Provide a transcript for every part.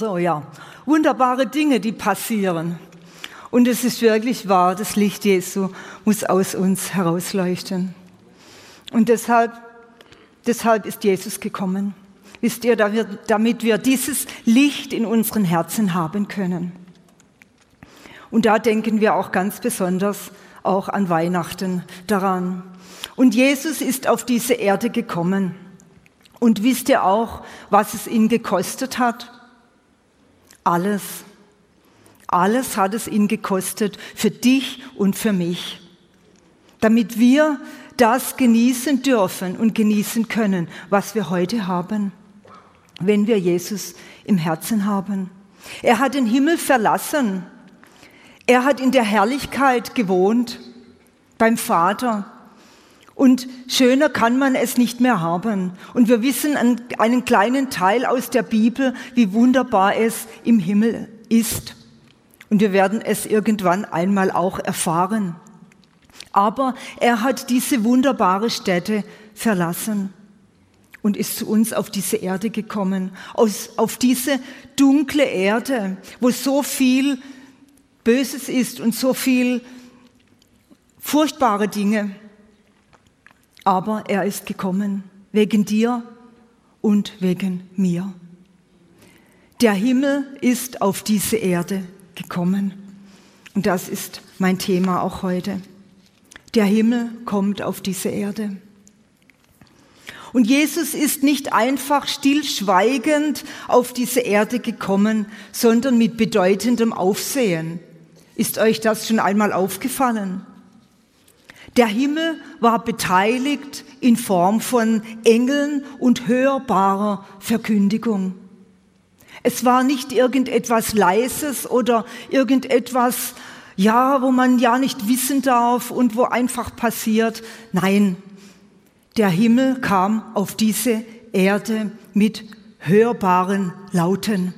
So, ja. Wunderbare Dinge, die passieren. Und es ist wirklich wahr, das Licht Jesu muss aus uns herausleuchten. Und deshalb, deshalb ist Jesus gekommen. Wisst ihr, damit wir dieses Licht in unseren Herzen haben können. Und da denken wir auch ganz besonders auch an Weihnachten daran. Und Jesus ist auf diese Erde gekommen. Und wisst ihr auch, was es ihn gekostet hat? Alles. Alles hat es ihn gekostet für dich und für mich. Damit wir das genießen dürfen und genießen können, was wir heute haben, wenn wir Jesus im Herzen haben. Er hat den Himmel verlassen. Er hat in der Herrlichkeit gewohnt beim Vater. Und schöner kann man es nicht mehr haben. Und wir wissen einen kleinen Teil aus der Bibel, wie wunderbar es im Himmel ist. Und wir werden es irgendwann einmal auch erfahren. Aber er hat diese wunderbare Stätte verlassen und ist zu uns auf diese Erde gekommen, aus, auf diese dunkle Erde, wo so viel Böses ist und so viel furchtbare Dinge. Aber er ist gekommen wegen dir und wegen mir. Der Himmel ist auf diese Erde gekommen. Und das ist mein Thema auch heute. Der Himmel kommt auf diese Erde. Und Jesus ist nicht einfach stillschweigend auf diese Erde gekommen, sondern mit bedeutendem Aufsehen. Ist euch das schon einmal aufgefallen? Der Himmel war beteiligt in Form von Engeln und hörbarer Verkündigung. Es war nicht irgendetwas Leises oder irgendetwas, ja, wo man ja nicht wissen darf und wo einfach passiert. Nein, der Himmel kam auf diese Erde mit hörbaren Lauten.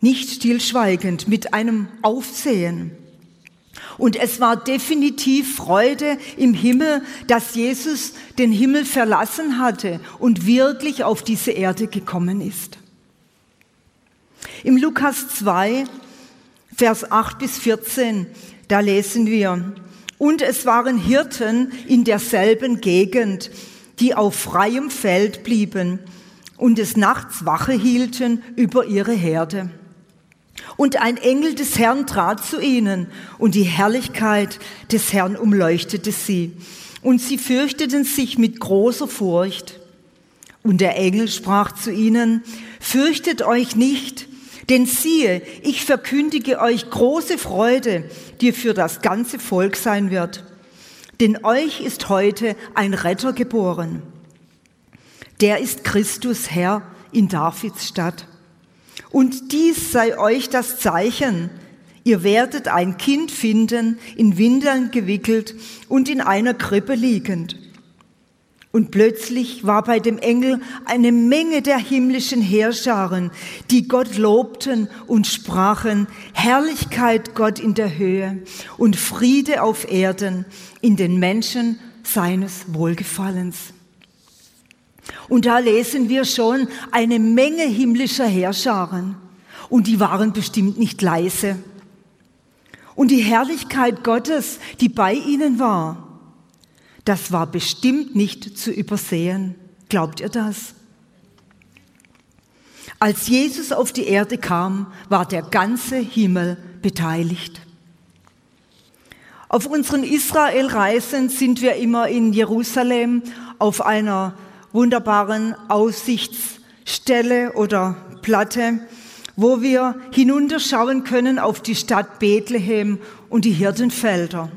Nicht stillschweigend, mit einem Aufsehen. Und es war definitiv Freude im Himmel, dass Jesus den Himmel verlassen hatte und wirklich auf diese Erde gekommen ist. Im Lukas 2, Vers 8 bis 14, da lesen wir, und es waren Hirten in derselben Gegend, die auf freiem Feld blieben und des Nachts Wache hielten über ihre Herde. Und ein Engel des Herrn trat zu ihnen, und die Herrlichkeit des Herrn umleuchtete sie. Und sie fürchteten sich mit großer Furcht. Und der Engel sprach zu ihnen, Fürchtet euch nicht, denn siehe, ich verkündige euch große Freude, die für das ganze Volk sein wird. Denn euch ist heute ein Retter geboren. Der ist Christus Herr in Davids Stadt. Und dies sei euch das Zeichen. Ihr werdet ein Kind finden, in Windeln gewickelt und in einer Krippe liegend. Und plötzlich war bei dem Engel eine Menge der himmlischen Heerscharen, die Gott lobten und sprachen, Herrlichkeit Gott in der Höhe und Friede auf Erden in den Menschen seines Wohlgefallens. Und da lesen wir schon eine Menge himmlischer Heerscharen. Und die waren bestimmt nicht leise. Und die Herrlichkeit Gottes, die bei ihnen war, das war bestimmt nicht zu übersehen. Glaubt ihr das? Als Jesus auf die Erde kam, war der ganze Himmel beteiligt. Auf unseren Israelreisen sind wir immer in Jerusalem auf einer wunderbaren Aussichtsstelle oder Platte, wo wir hinunterschauen können auf die Stadt Bethlehem und die Hirtenfelder.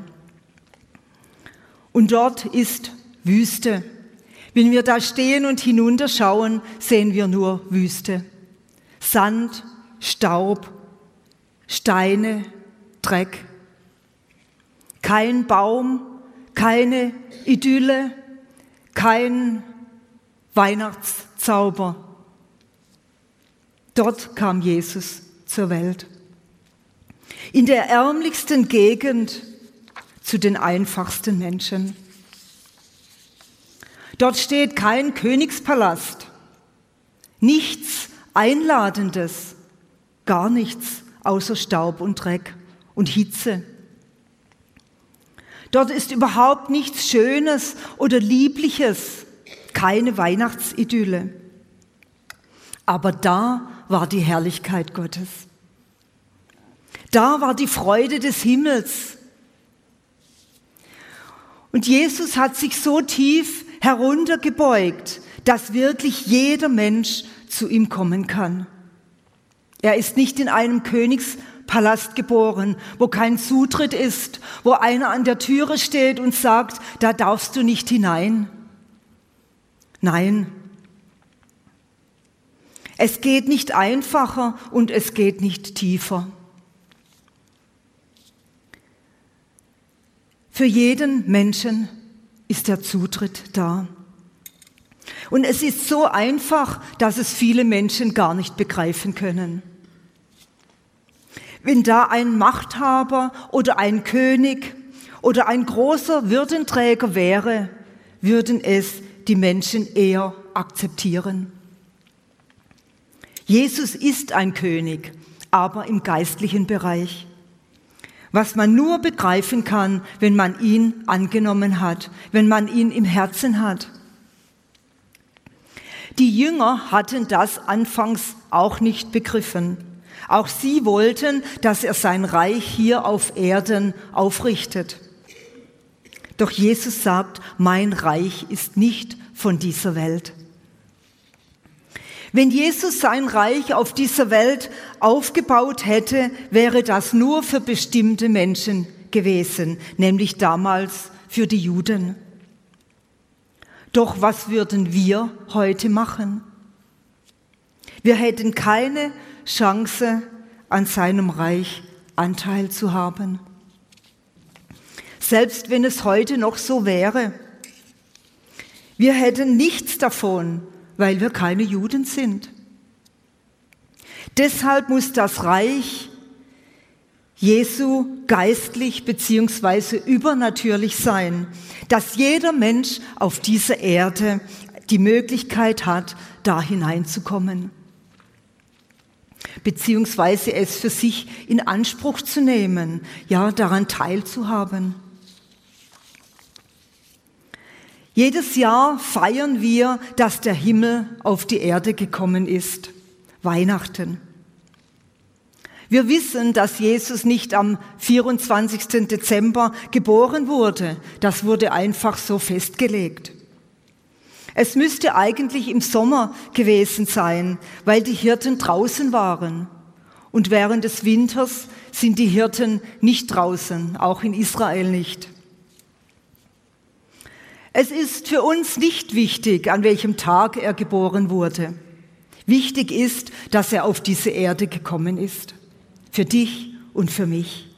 Und dort ist Wüste. Wenn wir da stehen und hinunterschauen, sehen wir nur Wüste. Sand, Staub, Steine, Dreck. Kein Baum, keine Idylle, kein Weihnachtszauber. Dort kam Jesus zur Welt. In der ärmlichsten Gegend zu den einfachsten Menschen. Dort steht kein Königspalast, nichts Einladendes, gar nichts außer Staub und Dreck und Hitze. Dort ist überhaupt nichts Schönes oder Liebliches, keine Weihnachtsidylle. Aber da war die Herrlichkeit Gottes. Da war die Freude des Himmels. Und Jesus hat sich so tief heruntergebeugt, dass wirklich jeder Mensch zu ihm kommen kann. Er ist nicht in einem Königspalast geboren, wo kein Zutritt ist, wo einer an der Türe steht und sagt, da darfst du nicht hinein. Nein, es geht nicht einfacher und es geht nicht tiefer. Für jeden Menschen ist der Zutritt da. Und es ist so einfach, dass es viele Menschen gar nicht begreifen können. Wenn da ein Machthaber oder ein König oder ein großer Würdenträger wäre, würden es die Menschen eher akzeptieren. Jesus ist ein König, aber im geistlichen Bereich. Was man nur begreifen kann, wenn man ihn angenommen hat, wenn man ihn im Herzen hat. Die Jünger hatten das anfangs auch nicht begriffen. Auch sie wollten, dass er sein Reich hier auf Erden aufrichtet. Doch Jesus sagt, mein Reich ist nicht von dieser Welt. Wenn Jesus sein Reich auf dieser Welt aufgebaut hätte, wäre das nur für bestimmte Menschen gewesen, nämlich damals für die Juden. Doch was würden wir heute machen? Wir hätten keine Chance, an seinem Reich Anteil zu haben. Selbst wenn es heute noch so wäre. Wir hätten nichts davon, weil wir keine Juden sind. Deshalb muss das Reich Jesu geistlich beziehungsweise übernatürlich sein, dass jeder Mensch auf dieser Erde die Möglichkeit hat, da hineinzukommen beziehungsweise es für sich in Anspruch zu nehmen, ja, daran teilzuhaben. Jedes Jahr feiern wir, dass der Himmel auf die Erde gekommen ist. Weihnachten. Wir wissen, dass Jesus nicht am 24. Dezember geboren wurde. Das wurde einfach so festgelegt. Es müsste eigentlich im Sommer gewesen sein, weil die Hirten draußen waren. Und während des Winters sind die Hirten nicht draußen, auch in Israel nicht. Es ist für uns nicht wichtig, an welchem Tag er geboren wurde. Wichtig ist, dass er auf diese Erde gekommen ist. Für dich und für mich.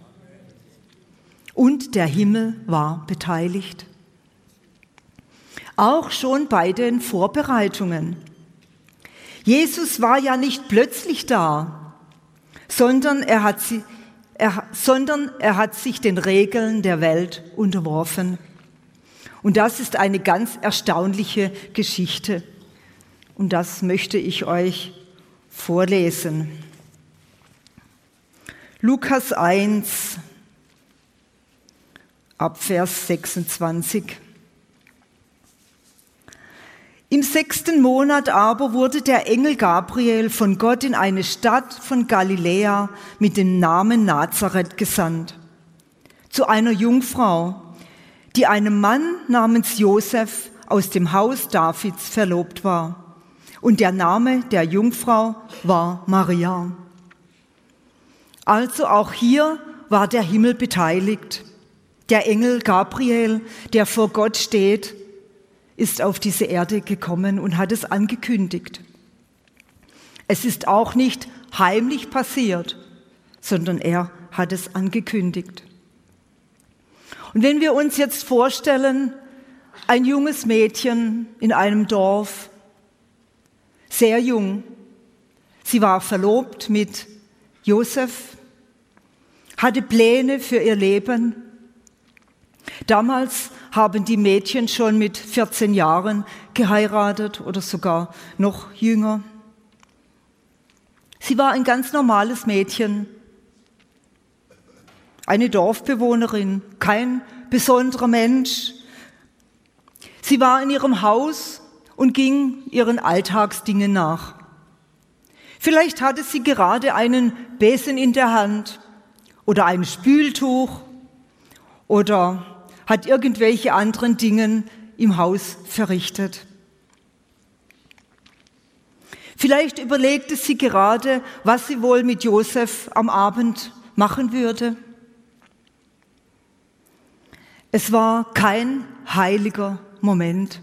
Und der Himmel war beteiligt auch schon bei den Vorbereitungen. Jesus war ja nicht plötzlich da, sondern er hat, sie, er, sondern er hat sich den Regeln der Welt unterworfen. Und das ist eine ganz erstaunliche Geschichte. Und das möchte ich euch vorlesen. Lukas 1 ab Vers 26. Im sechsten Monat aber wurde der Engel Gabriel von Gott in eine Stadt von Galiläa mit dem Namen Nazareth gesandt. Zu einer Jungfrau, die einem Mann namens Josef aus dem Haus Davids verlobt war. Und der Name der Jungfrau war Maria. Also auch hier war der Himmel beteiligt. Der Engel Gabriel, der vor Gott steht ist auf diese Erde gekommen und hat es angekündigt. Es ist auch nicht heimlich passiert, sondern er hat es angekündigt. Und wenn wir uns jetzt vorstellen, ein junges Mädchen in einem Dorf, sehr jung, sie war verlobt mit Josef, hatte Pläne für ihr Leben. Damals haben die Mädchen schon mit 14 Jahren geheiratet oder sogar noch jünger. Sie war ein ganz normales Mädchen, eine Dorfbewohnerin, kein besonderer Mensch. Sie war in ihrem Haus und ging ihren Alltagsdingen nach. Vielleicht hatte sie gerade einen Besen in der Hand oder ein Spültuch oder hat irgendwelche anderen Dinge im Haus verrichtet. Vielleicht überlegte sie gerade, was sie wohl mit Josef am Abend machen würde. Es war kein heiliger Moment.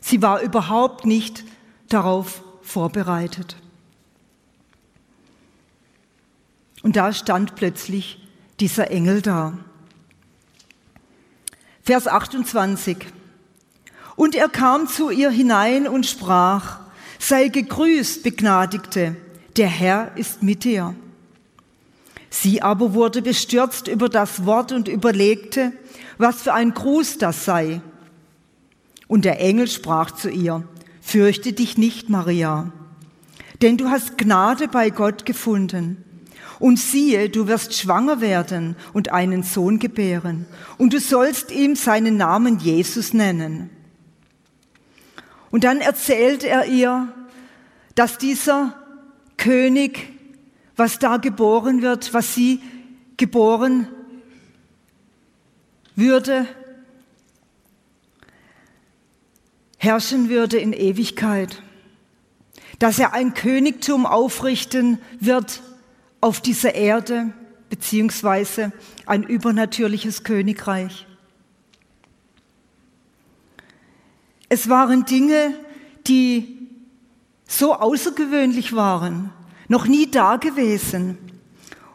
Sie war überhaupt nicht darauf vorbereitet. Und da stand plötzlich dieser Engel da. Vers 28. Und er kam zu ihr hinein und sprach, sei gegrüßt, Begnadigte, der Herr ist mit dir. Sie aber wurde bestürzt über das Wort und überlegte, was für ein Gruß das sei. Und der Engel sprach zu ihr, Fürchte dich nicht, Maria, denn du hast Gnade bei Gott gefunden. Und siehe, du wirst schwanger werden und einen Sohn gebären, und du sollst ihm seinen Namen Jesus nennen. Und dann erzählt er ihr, dass dieser König, was da geboren wird, was sie geboren würde, herrschen würde in Ewigkeit, dass er ein Königtum aufrichten wird auf dieser Erde, beziehungsweise ein übernatürliches Königreich. Es waren Dinge, die so außergewöhnlich waren, noch nie da gewesen,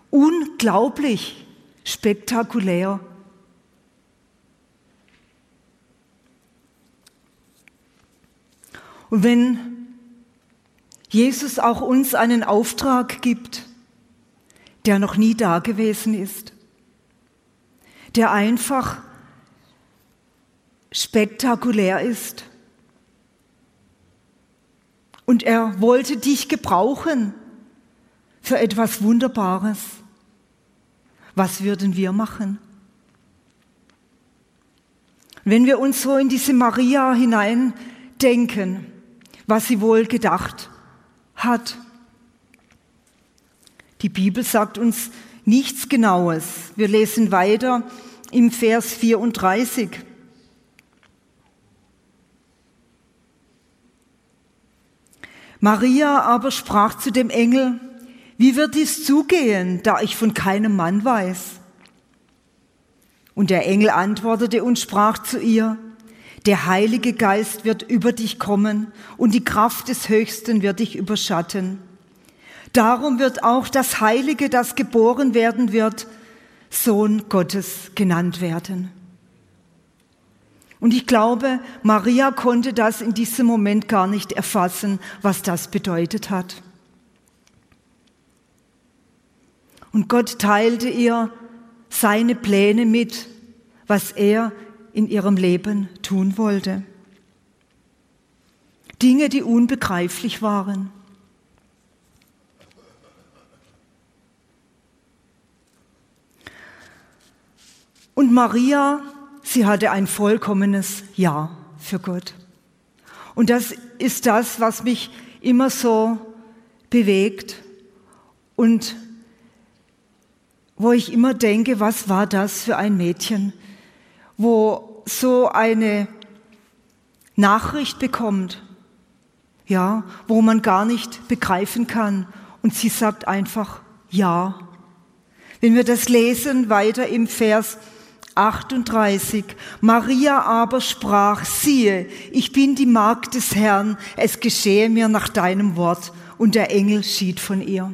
unglaublich spektakulär. Und wenn Jesus auch uns einen Auftrag gibt, der noch nie da gewesen ist, der einfach spektakulär ist. Und er wollte dich gebrauchen für etwas Wunderbares. Was würden wir machen? Wenn wir uns so in diese Maria hineindenken, was sie wohl gedacht hat. Die Bibel sagt uns nichts Genaues. Wir lesen weiter im Vers 34. Maria aber sprach zu dem Engel, wie wird dies zugehen, da ich von keinem Mann weiß? Und der Engel antwortete und sprach zu ihr, der Heilige Geist wird über dich kommen und die Kraft des Höchsten wird dich überschatten. Darum wird auch das Heilige, das geboren werden wird, Sohn Gottes genannt werden. Und ich glaube, Maria konnte das in diesem Moment gar nicht erfassen, was das bedeutet hat. Und Gott teilte ihr seine Pläne mit, was er in ihrem Leben tun wollte. Dinge, die unbegreiflich waren. Und Maria, sie hatte ein vollkommenes Ja für Gott. Und das ist das, was mich immer so bewegt und wo ich immer denke, was war das für ein Mädchen, wo so eine Nachricht bekommt, ja, wo man gar nicht begreifen kann. Und sie sagt einfach Ja. Wenn wir das lesen weiter im Vers 38, Maria aber sprach, siehe, ich bin die Magd des Herrn, es geschehe mir nach deinem Wort. Und der Engel schied von ihr.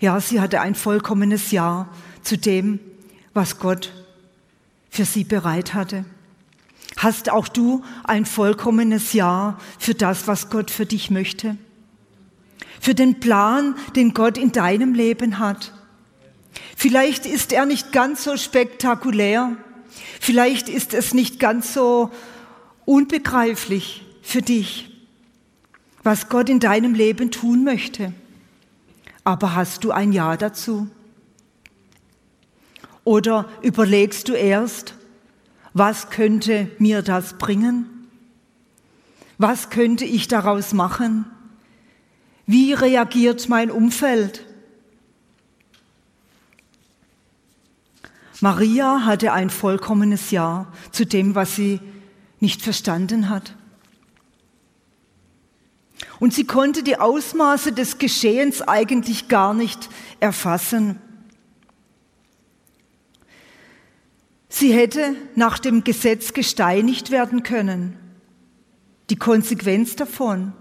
Ja, sie hatte ein vollkommenes Ja zu dem, was Gott für sie bereit hatte? Hast auch du ein vollkommenes Ja für das, was Gott für dich möchte? Für den Plan, den Gott in deinem Leben hat? Vielleicht ist er nicht ganz so spektakulär, vielleicht ist es nicht ganz so unbegreiflich für dich, was Gott in deinem Leben tun möchte. Aber hast du ein Ja dazu? Oder überlegst du erst, was könnte mir das bringen? Was könnte ich daraus machen? Wie reagiert mein Umfeld? Maria hatte ein vollkommenes Ja zu dem, was sie nicht verstanden hat. Und sie konnte die Ausmaße des Geschehens eigentlich gar nicht erfassen. Sie hätte nach dem Gesetz gesteinigt werden können. Die Konsequenz davon.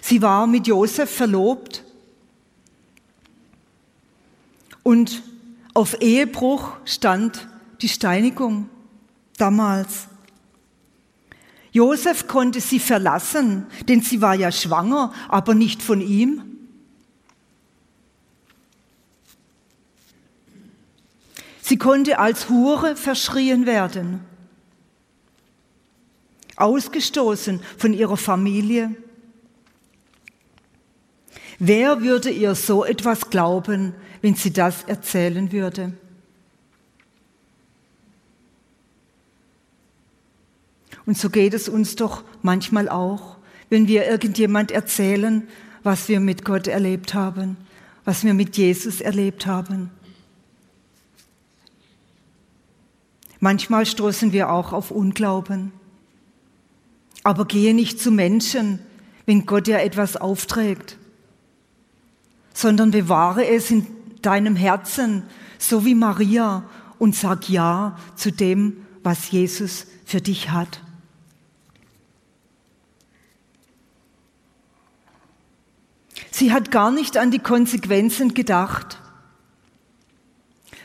Sie war mit Josef verlobt und auf Ehebruch stand die Steinigung damals. Josef konnte sie verlassen, denn sie war ja schwanger, aber nicht von ihm. Sie konnte als Hure verschrien werden, ausgestoßen von ihrer Familie. Wer würde ihr so etwas glauben, wenn sie das erzählen würde? Und so geht es uns doch manchmal auch, wenn wir irgendjemand erzählen, was wir mit Gott erlebt haben, was wir mit Jesus erlebt haben. Manchmal stoßen wir auch auf Unglauben. Aber gehe nicht zu Menschen, wenn Gott dir etwas aufträgt, sondern bewahre es in deinem Herzen, so wie Maria, und sag Ja zu dem, was Jesus für dich hat. Sie hat gar nicht an die Konsequenzen gedacht,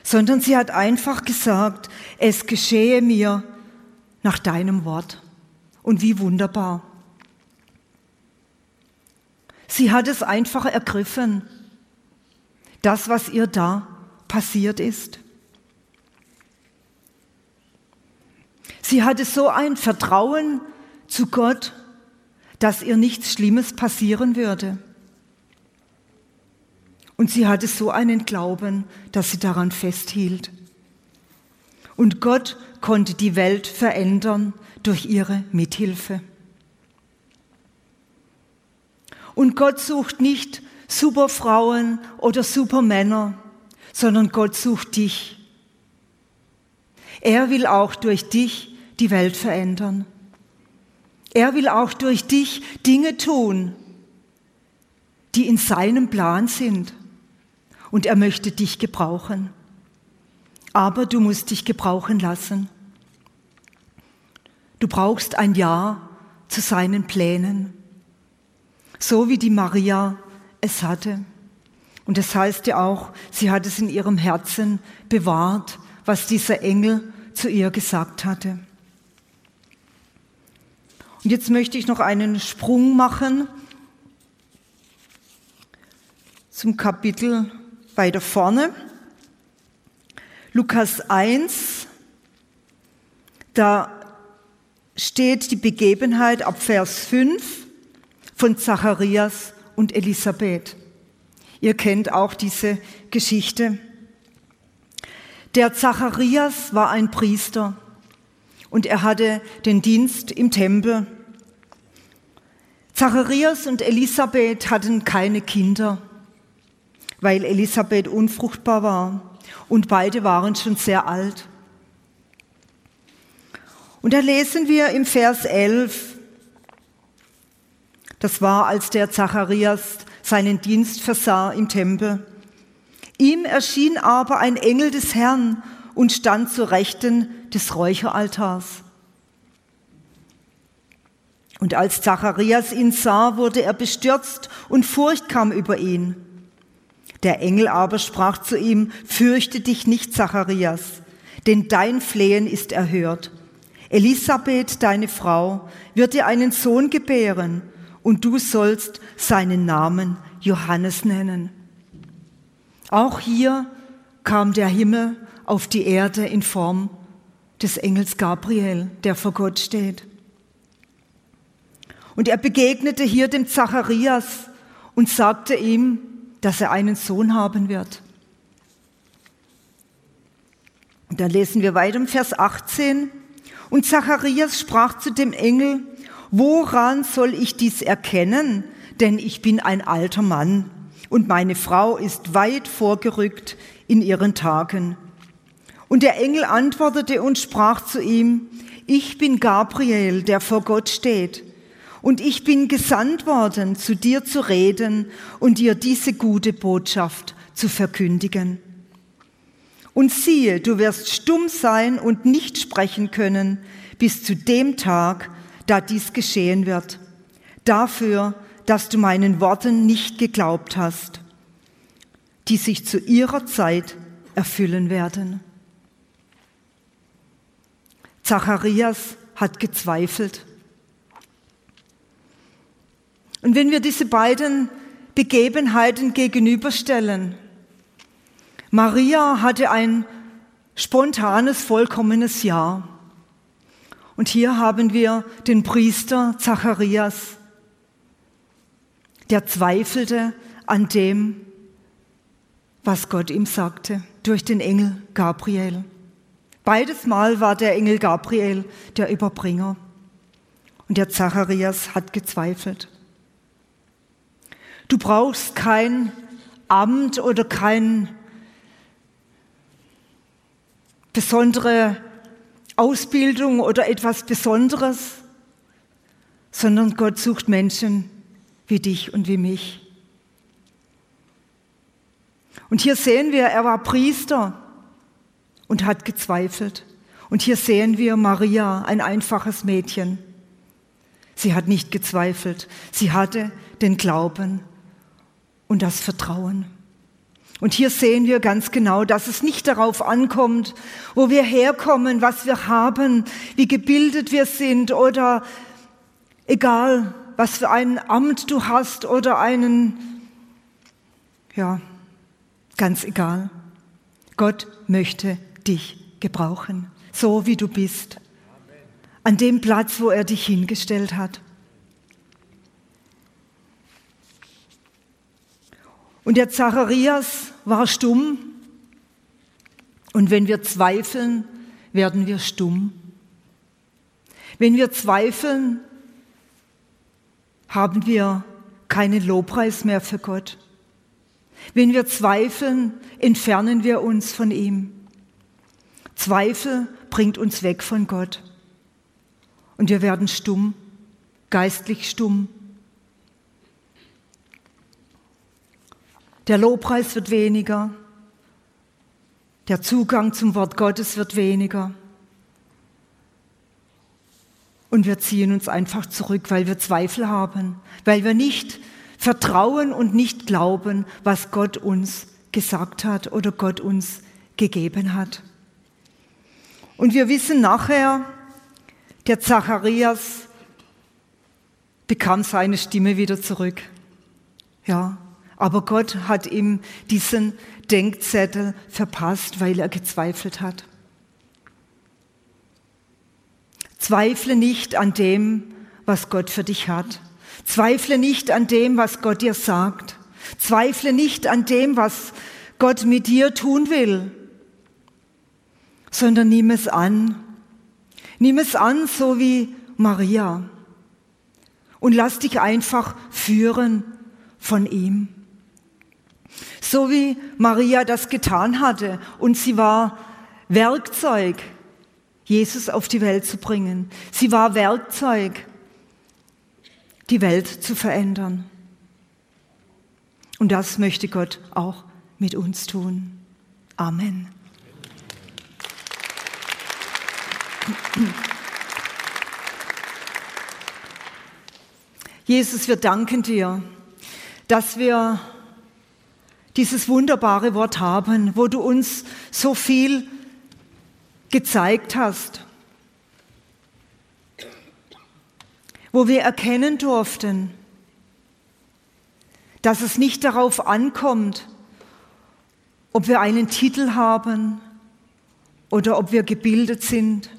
sondern sie hat einfach gesagt, es geschehe mir nach deinem Wort. Und wie wunderbar. Sie hat es einfach ergriffen, das, was ihr da passiert ist. Sie hatte so ein Vertrauen zu Gott, dass ihr nichts Schlimmes passieren würde. Und sie hatte so einen Glauben, dass sie daran festhielt. Und Gott konnte die Welt verändern durch ihre Mithilfe. Und Gott sucht nicht Superfrauen oder Supermänner, sondern Gott sucht dich. Er will auch durch dich die Welt verändern. Er will auch durch dich Dinge tun, die in seinem Plan sind und er möchte dich gebrauchen. Aber du musst dich gebrauchen lassen. Du brauchst ein Ja zu seinen Plänen, so wie die Maria es hatte. Und das heißt ja auch, sie hat es in ihrem Herzen bewahrt, was dieser Engel zu ihr gesagt hatte. Und jetzt möchte ich noch einen Sprung machen zum Kapitel weiter vorne. Lukas 1, da steht die Begebenheit ab Vers 5 von Zacharias und Elisabeth. Ihr kennt auch diese Geschichte. Der Zacharias war ein Priester und er hatte den Dienst im Tempel. Zacharias und Elisabeth hatten keine Kinder weil Elisabeth unfruchtbar war und beide waren schon sehr alt. Und da lesen wir im Vers 11, das war, als der Zacharias seinen Dienst versah im Tempel. Ihm erschien aber ein Engel des Herrn und stand zur Rechten des Räucheraltars. Und als Zacharias ihn sah, wurde er bestürzt und Furcht kam über ihn. Der Engel aber sprach zu ihm, fürchte dich nicht, Zacharias, denn dein Flehen ist erhört. Elisabeth, deine Frau, wird dir einen Sohn gebären und du sollst seinen Namen Johannes nennen. Auch hier kam der Himmel auf die Erde in Form des Engels Gabriel, der vor Gott steht. Und er begegnete hier dem Zacharias und sagte ihm, dass er einen Sohn haben wird. Und dann lesen wir weiter im Vers 18. Und Zacharias sprach zu dem Engel, woran soll ich dies erkennen? Denn ich bin ein alter Mann und meine Frau ist weit vorgerückt in ihren Tagen. Und der Engel antwortete und sprach zu ihm, ich bin Gabriel, der vor Gott steht. Und ich bin gesandt worden, zu dir zu reden und dir diese gute Botschaft zu verkündigen. Und siehe, du wirst stumm sein und nicht sprechen können bis zu dem Tag, da dies geschehen wird. Dafür, dass du meinen Worten nicht geglaubt hast, die sich zu ihrer Zeit erfüllen werden. Zacharias hat gezweifelt. Und wenn wir diese beiden Begebenheiten gegenüberstellen, Maria hatte ein spontanes, vollkommenes Ja. Und hier haben wir den Priester Zacharias, der zweifelte an dem, was Gott ihm sagte, durch den Engel Gabriel. Beides Mal war der Engel Gabriel der Überbringer. Und der Zacharias hat gezweifelt. Du brauchst kein Amt oder kein besondere Ausbildung oder etwas Besonderes, sondern Gott sucht Menschen wie dich und wie mich. Und hier sehen wir, er war Priester und hat gezweifelt. Und hier sehen wir Maria, ein einfaches Mädchen. Sie hat nicht gezweifelt, sie hatte den Glauben und das Vertrauen. Und hier sehen wir ganz genau, dass es nicht darauf ankommt, wo wir herkommen, was wir haben, wie gebildet wir sind oder egal, was für ein Amt du hast oder einen, ja, ganz egal. Gott möchte dich gebrauchen, so wie du bist, an dem Platz, wo er dich hingestellt hat. Und der Zacharias war stumm. Und wenn wir zweifeln, werden wir stumm. Wenn wir zweifeln, haben wir keinen Lobpreis mehr für Gott. Wenn wir zweifeln, entfernen wir uns von ihm. Zweifel bringt uns weg von Gott. Und wir werden stumm, geistlich stumm. Der Lobpreis wird weniger. Der Zugang zum Wort Gottes wird weniger. Und wir ziehen uns einfach zurück, weil wir Zweifel haben, weil wir nicht vertrauen und nicht glauben, was Gott uns gesagt hat oder Gott uns gegeben hat. Und wir wissen nachher, der Zacharias bekam seine Stimme wieder zurück. Ja, aber Gott hat ihm diesen Denkzettel verpasst, weil er gezweifelt hat. Zweifle nicht an dem, was Gott für dich hat. Zweifle nicht an dem, was Gott dir sagt. Zweifle nicht an dem, was Gott mit dir tun will sondern nimm es an. Nimm es an, so wie Maria. Und lass dich einfach führen von ihm. So wie Maria das getan hatte und sie war Werkzeug, Jesus auf die Welt zu bringen. Sie war Werkzeug, die Welt zu verändern. Und das möchte Gott auch mit uns tun. Amen. Jesus, wir danken dir, dass wir dieses wunderbare Wort haben, wo du uns so viel gezeigt hast, wo wir erkennen durften, dass es nicht darauf ankommt, ob wir einen Titel haben oder ob wir gebildet sind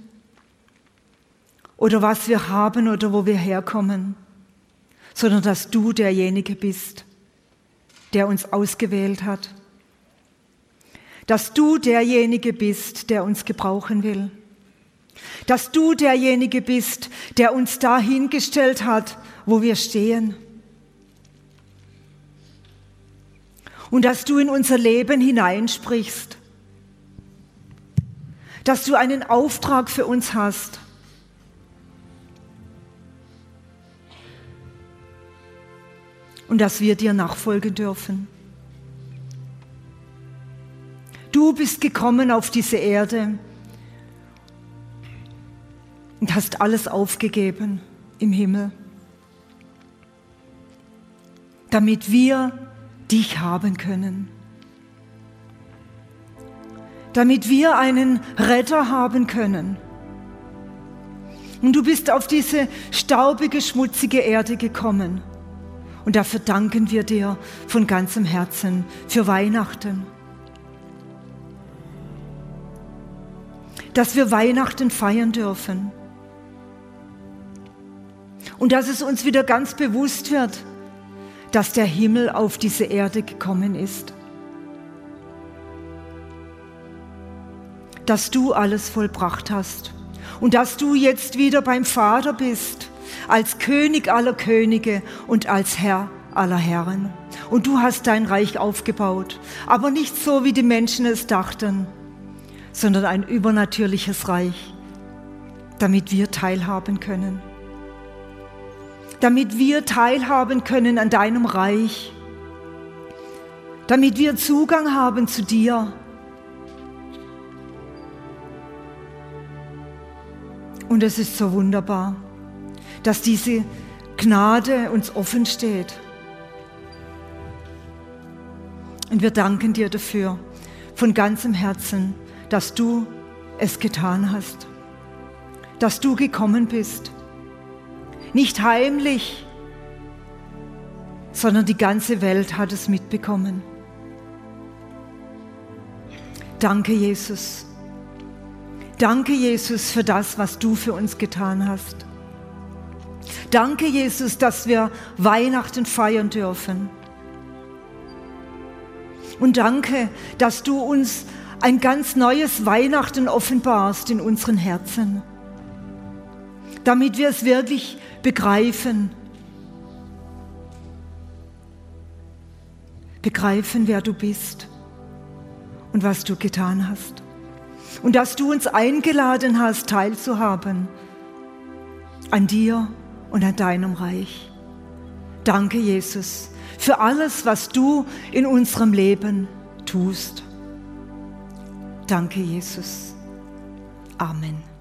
oder was wir haben oder wo wir herkommen, sondern dass du derjenige bist, der uns ausgewählt hat. Dass du derjenige bist, der uns gebrauchen will. Dass du derjenige bist, der uns dahingestellt hat, wo wir stehen. Und dass du in unser Leben hineinsprichst. Dass du einen Auftrag für uns hast. Und dass wir dir nachfolgen dürfen. Du bist gekommen auf diese Erde und hast alles aufgegeben im Himmel, damit wir dich haben können, damit wir einen Retter haben können. Und du bist auf diese staubige, schmutzige Erde gekommen. Und dafür danken wir dir von ganzem Herzen für Weihnachten. dass wir Weihnachten feiern dürfen. Und dass es uns wieder ganz bewusst wird, dass der Himmel auf diese Erde gekommen ist. Dass du alles vollbracht hast und dass du jetzt wieder beim Vater bist, als König aller Könige und als Herr aller Herren. Und du hast dein Reich aufgebaut, aber nicht so, wie die Menschen es dachten sondern ein übernatürliches Reich, damit wir teilhaben können. Damit wir teilhaben können an deinem Reich. Damit wir Zugang haben zu dir. Und es ist so wunderbar, dass diese Gnade uns offen steht. Und wir danken dir dafür von ganzem Herzen dass du es getan hast, dass du gekommen bist. Nicht heimlich, sondern die ganze Welt hat es mitbekommen. Danke, Jesus. Danke, Jesus, für das, was du für uns getan hast. Danke, Jesus, dass wir Weihnachten feiern dürfen. Und danke, dass du uns ein ganz neues Weihnachten offenbarst in unseren Herzen, damit wir es wirklich begreifen. Begreifen, wer du bist und was du getan hast. Und dass du uns eingeladen hast, teilzuhaben an dir und an deinem Reich. Danke, Jesus, für alles, was du in unserem Leben tust. Danke, Jesus. Amen.